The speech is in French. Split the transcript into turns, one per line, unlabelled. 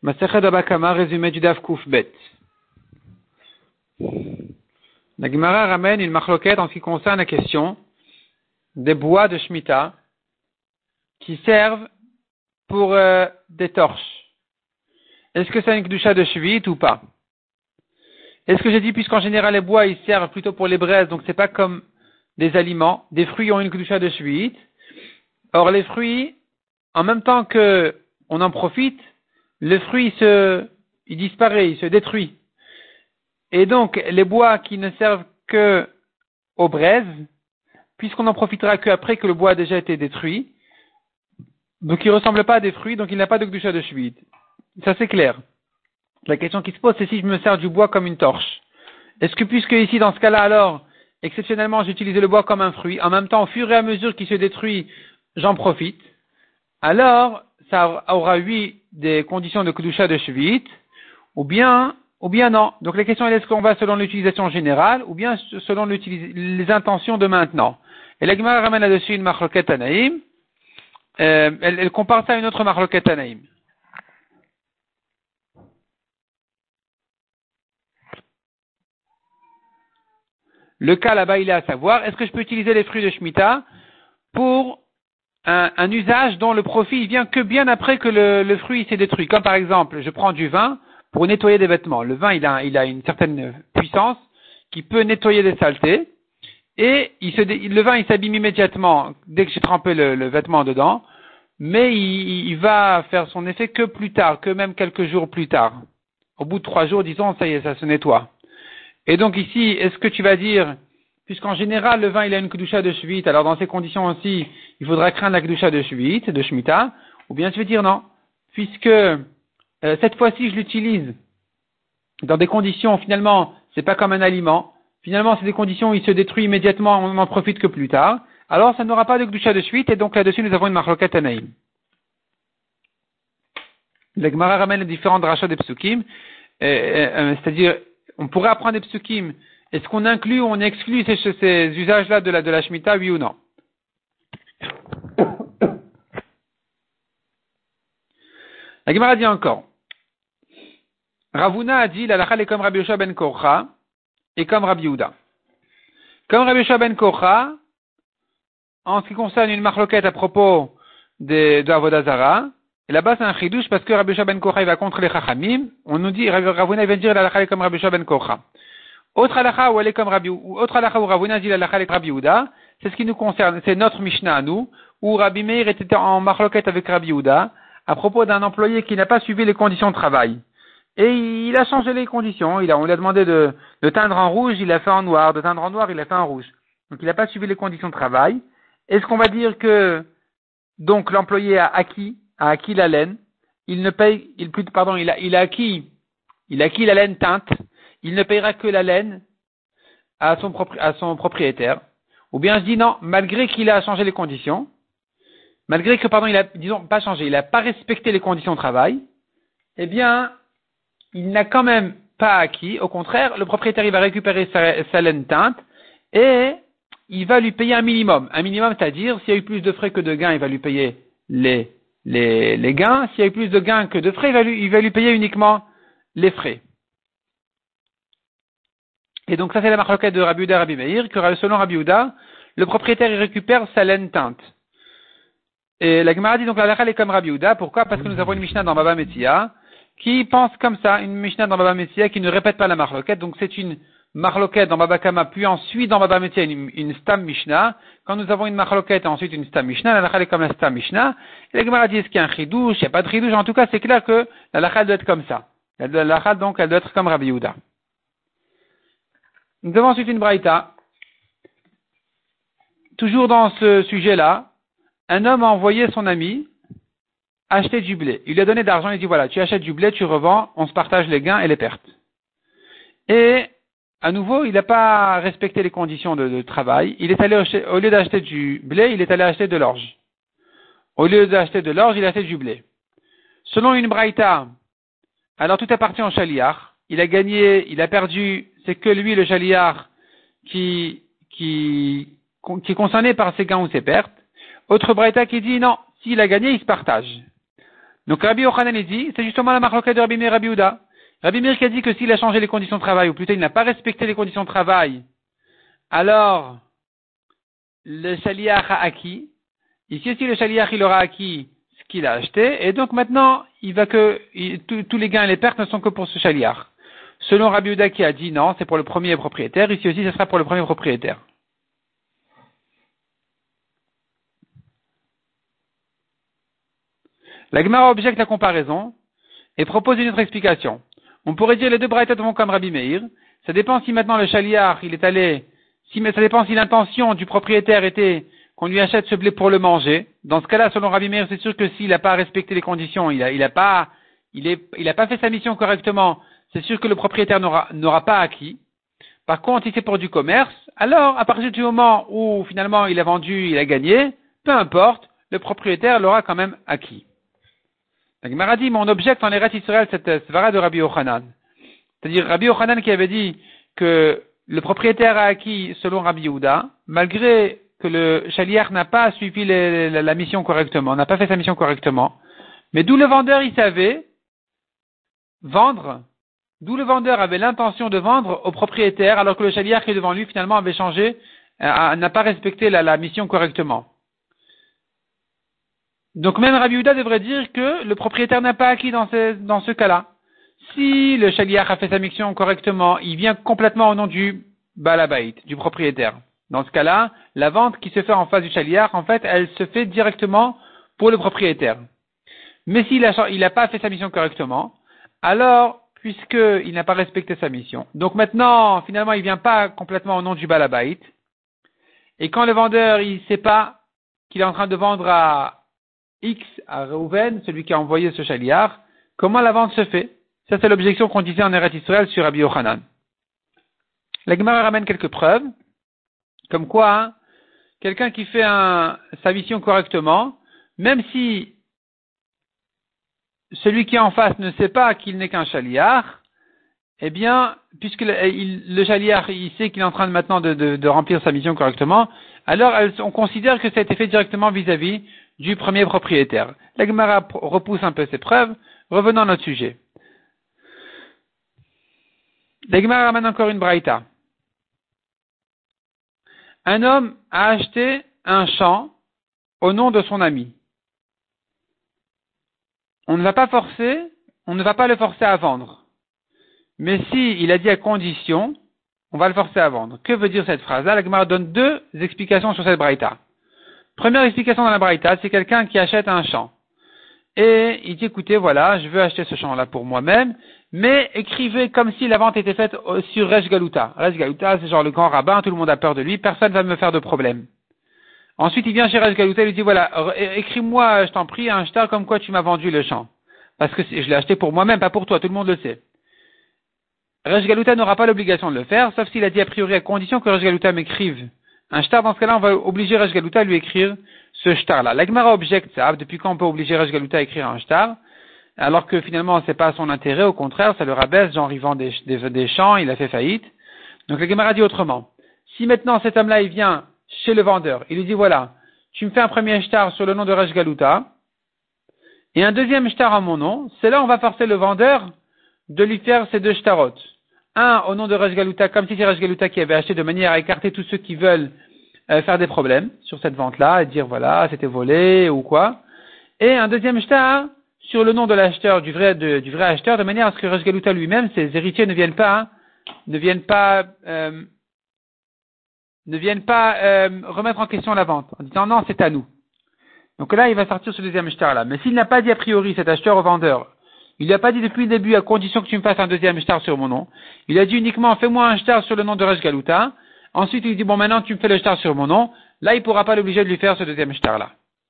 Masechet Abakama, résumé du Daf Bet. La Gemara ramène une marloquette en ce qui concerne la question des bois de Shemitah qui servent pour euh, des torches. Est-ce que c'est une kdusha de Shvit ou pas? Est-ce que j'ai dit, puisqu'en général les bois ils servent plutôt pour les braises, donc c'est pas comme des aliments, des fruits ont une kdusha de Shvit. Or les fruits, en même temps que on en profite, le fruit se, il disparaît, il se détruit. Et donc, les bois qui ne servent que aux braises, puisqu'on n'en profitera qu'après que le bois a déjà été détruit, donc il ne ressemble pas à des fruits, donc il n'a pas de gdusha de shvit. Ça c'est clair. La question qui se pose, c'est si je me sers du bois comme une torche. Est-ce que puisque ici, dans ce cas-là, alors, exceptionnellement, j'utilise le bois comme un fruit, en même temps, au fur et à mesure qu'il se détruit, j'en profite, alors, ça aura eu des conditions de Kedusha de Shvit, ou bien, ou bien non. Donc la question est est-ce qu'on va selon l'utilisation générale, ou bien selon les intentions de maintenant? Et la Gemara ramène là-dessus une marloquette anaïm. Euh, elle, compare ça à une autre marloquette anaïm. Le cas là-bas, il est à savoir, est-ce que je peux utiliser les fruits de Shemitah pour un, usage dont le profit vient que bien après que le, fruit s'est détruit. Comme par exemple, je prends du vin pour nettoyer des vêtements. Le vin, il a, il a une certaine puissance qui peut nettoyer des saletés. Et il se, le vin, il s'abîme immédiatement dès que j'ai trempé le, vêtement dedans. Mais il, il, va faire son effet que plus tard, que même quelques jours plus tard. Au bout de trois jours, disons, ça y est, ça se nettoie. Et donc ici, est-ce que tu vas dire, puisqu'en général, le vin, il a une kedusha de shvit, alors dans ces conditions aussi, il faudra craindre la kedusha de shvit, de shmita, ou bien tu veux dire non, puisque euh, cette fois-ci, je l'utilise dans des conditions, finalement, c'est pas comme un aliment, finalement, c'est des conditions où il se détruit immédiatement, on n'en profite que plus tard, alors ça n'aura pas de kedusha de shvit, et donc là-dessus, nous avons une marloquette anaïm. Le Gemara ramène les différents drachas des psukim, euh, euh, c'est-à-dire, on pourrait apprendre des psukim est-ce qu'on inclut ou on exclut ces, usages-là de la, de Shemitah, oui ou non La Gemara dit encore. Ravuna a dit, la est comme Rabbi Yosha ben Korcha et comme Rabbi Yehuda. Comme Rabbi Yosha ben Korcha, en ce qui concerne une marloquette à propos de, de Avodazara, et là-bas c'est un chidouche parce que Rabbi Yosha ben Korcha il va contre les Chachamim, on nous dit, Ravuna il vient dire la est comme Rabbi Yosha ben Korcha. Autre halakha où elle est comme Rabbi, ou autre halakha où Ravuna dit halakha avec Rabbi Uda, c'est ce qui nous concerne, c'est notre Mishnah à nous, où Rabbi Meir était en marloquette avec Rabbi Uda, à propos d'un employé qui n'a pas suivi les conditions de travail. Et il a changé les conditions, il a, on lui a demandé de, teindre en rouge, il a fait en noir, de teindre en noir, il a fait en rouge. Donc il n'a pas suivi les conditions de travail. Est-ce qu'on va dire que, donc l'employé a acquis, a acquis la laine, il ne paye, il, pardon, il a, il a acquis, il a acquis la laine teinte, il ne payera que la laine à son, propriétaire. Ou bien je dis non, malgré qu'il a changé les conditions, malgré que, pardon, il a, disons, pas changé, il n'a pas respecté les conditions de travail, eh bien, il n'a quand même pas acquis. Au contraire, le propriétaire, il va récupérer sa, laine teinte et il va lui payer un minimum. Un minimum, c'est-à-dire, s'il y a eu plus de frais que de gains, il va lui payer les, les, les gains. S'il y a eu plus de gains que de frais, il va il va lui payer uniquement les frais. Et donc ça c'est la marloquette de Rabbi Uda Rabbi Meir, que selon Rabbi Uda, le propriétaire il récupère sa laine teinte. Et la Gemara dit donc la lacha est comme Rabbi Uda, pourquoi? Parce que nous avons une Mishnah dans Baba Metzia qui pense comme ça, une Mishnah dans Baba Metzia qui ne répète pas la marloquette, donc c'est une marloquette dans Baba Kama, puis ensuite dans Baba Metzia une, stam Mishnah. Quand nous avons une marloquette et ensuite une stam Mishnah, la lacha est comme la stam Mishnah. La Gemara dit est-ce qu'il y a un chidouche, il n'y a pas de chidouche, en tout cas c'est clair que la lacha doit être comme ça. La lacha donc elle doit être comme Rabbi Uda. Nous avons ensuite une braïta. Toujours dans ce sujet-là, un homme a envoyé son ami acheter du blé. Il lui a donné d'argent, il dit voilà, tu achètes du blé, tu revends, on se partage les gains et les pertes. Et à nouveau, il n'a pas respecté les conditions de, travail. Il est allé au lieu d'acheter du blé, il est allé acheter de l'orge. Au lieu d'acheter de l'orge, il a acheté du blé. Selon une braïta, alors tout appartient au chaliar. Il a gagné, il a perdu c'est que lui, le chaliard, qui, est concerné par ses gains ou ses pertes. Autre Braïta qui dit non, s'il a gagné, il se partage. Donc Rabbi Yochanan dit, c'est justement la marloquette de Rabbi Meir Rabbi Uda. Rabbi Meir qui a dit que s'il a changé les conditions de travail, ou plutôt il n'a pas respecté les conditions de travail, alors le shaliach a acquis. Ici aussi le shaliach il aura acquis ce qu'il a acheté, et donc maintenant il va que tous les gains et les pertes ne sont que pour ce shaliach. Selon Rabbi Uda qui a dit non, c'est pour le premier propriétaire, ici aussi ce sera pour le premier propriétaire. La Gemara objecte la comparaison et propose une autre explication. On pourrait dire les deux braïtas vont comme Rabbi Meir. Ça dépend si maintenant le chaliar, il est allé, si, ça dépend si l'intention du propriétaire était qu'on lui achète ce blé pour le manger. Dans ce cas-là, selon Rabbi Meir, c'est sûr que s'il n'a pas respecté les conditions, il a, il a pas, il est, il pas fait sa mission correctement, c'est sûr que le propriétaire n'aura pas acquis. Par contre, si c'est pour du commerce, alors, à partir du moment où finalement il a vendu, il a gagné, peu importe, le propriétaire l'aura quand même acquis. La Gemara dit, mais on en Eretz Israël cette svara de Rabbi Yochanan. C'est-à-dire Rabbi Yochanan qui avait dit que le propriétaire a acquis selon Rabbi Yehuda, malgré que le chalier n'a pas suivi la, mission correctement, n'a pas fait sa mission correctement. Mais d'où le vendeur, il savait vendre, d'où le vendeur avait l'intention de vendre au propriétaire, alors que le chalier qui est devant lui, finalement, avait changé, euh, n'a pas respecté la mission correctement. Donc même Rabbi Yehuda devrait dire que le propriétaire n'a pas acquis dans ce, cas-là. Si le shaliach a fait sa mission correctement, il vient complètement au nom du balabait, du propriétaire. Dans ce cas-là, la vente qui se fait en face du shaliach, en fait, elle se fait directement pour le propriétaire. Mais s'il n'a pas fait sa mission correctement, alors, puisqu'il n'a pas respecté sa mission, donc maintenant, finalement, il vient pas complètement au nom du balabait, et quand le vendeur, il sait pas qu'il est en train de vendre à X à Reuven, celui qui a envoyé ce chaliar, comment la vente se fait? Ça, c'est l'objection qu'on disait en Eretz Israël sur Rabbi Yochanan. La Gemara ramène quelques preuves, comme quoi, hein, quelqu'un qui fait sa mission correctement, même si celui qui est en face ne sait pas qu'il n'est qu'un chaliar, eh bien, puisque le, chaliar, il sait qu'il est en train de maintenant de, remplir sa mission correctement, alors on considère que ça a été fait directement vis-à-vis du premier propriétaire. La Gemara repousse un peu ses preuves. Revenons à notre sujet. La Gemara ramène encore une braïta. Un homme a acheté un champ au nom de son ami. On ne va pas forcer, on ne va pas le forcer à vendre. Mais si il a dit à condition, on va le forcer à vendre. Que veut dire cette phrase-là La Gemara donne deux explications sur cette braïta. Première explication dans la Braïta, c'est quelqu'un qui achète un champ. Et il dit, écoutez, voilà, je veux acheter ce champ-là pour moi-même, mais écrivez comme si la vente était faite sur Rej Galuta. Rej Galuta, c'est genre le grand rabbin, tout le monde a peur de lui, personne ne va me faire de problème. Ensuite, il vient chez Rej Galuta et lui dit, voilà, écris-moi, je t'en prie, un shtar comme quoi tu m'as vendu le champ. Parce que je l'ai acheté pour moi-même, pas pour toi, tout le monde le sait. Rej Galuta n'aura pas l'obligation de le faire, sauf s'il a dit a priori à condition que Rej Galuta m'écrive un shtar, dans ce cas-là, on va obliger Rej Galuta à lui écrire ce shtar-là. L'Agmara objecte ça. Depuis quand on peut obliger Rej Galuta à écrire un shtar Alors que finalement, c'est pas à son intérêt. Au contraire, ça le rabaisse. Genre, il vend des, des, champs, il a fait faillite. Donc, la dit autrement. Si maintenant cet homme-là, il vient chez le vendeur, il lui dit, voilà, tu me fais un premier shtar sur le nom de Rej Galuta, et un deuxième shtar à mon nom, c'est là on va forcer le vendeur de lui faire ces deux shtarot un au nom de Rajgaluta, comme si c'est Rajgaluta qui avait acheté de manière à écarter tous ceux qui veulent euh, faire des problèmes sur cette vente-là et dire voilà, c'était volé ou quoi. Et un deuxième shtar sur le nom de l'acheteur, du vrai, acheteur, de manière à ce que Rajgaluta lui-même, ses héritiers ne viennent pas, ne viennent pas, euh, ne viennent pas euh, remettre en question la vente en disant non, c'est à nous. Donc là, il va sortir ce deuxième shtar là. Mais s'il n'a pas dit a priori cet acheteur au vendeur, il n'a pas dit depuis le début, à condition que tu me fasses un deuxième shtar sur mon nom. Il a dit uniquement, fais-moi un shtar sur le nom de Rej Galuta. Ensuite, il dit, bon, maintenant, tu me fais le shtar sur mon nom. Là, il ne pourra pas l'obliger de lui faire ce deuxième shtar-là.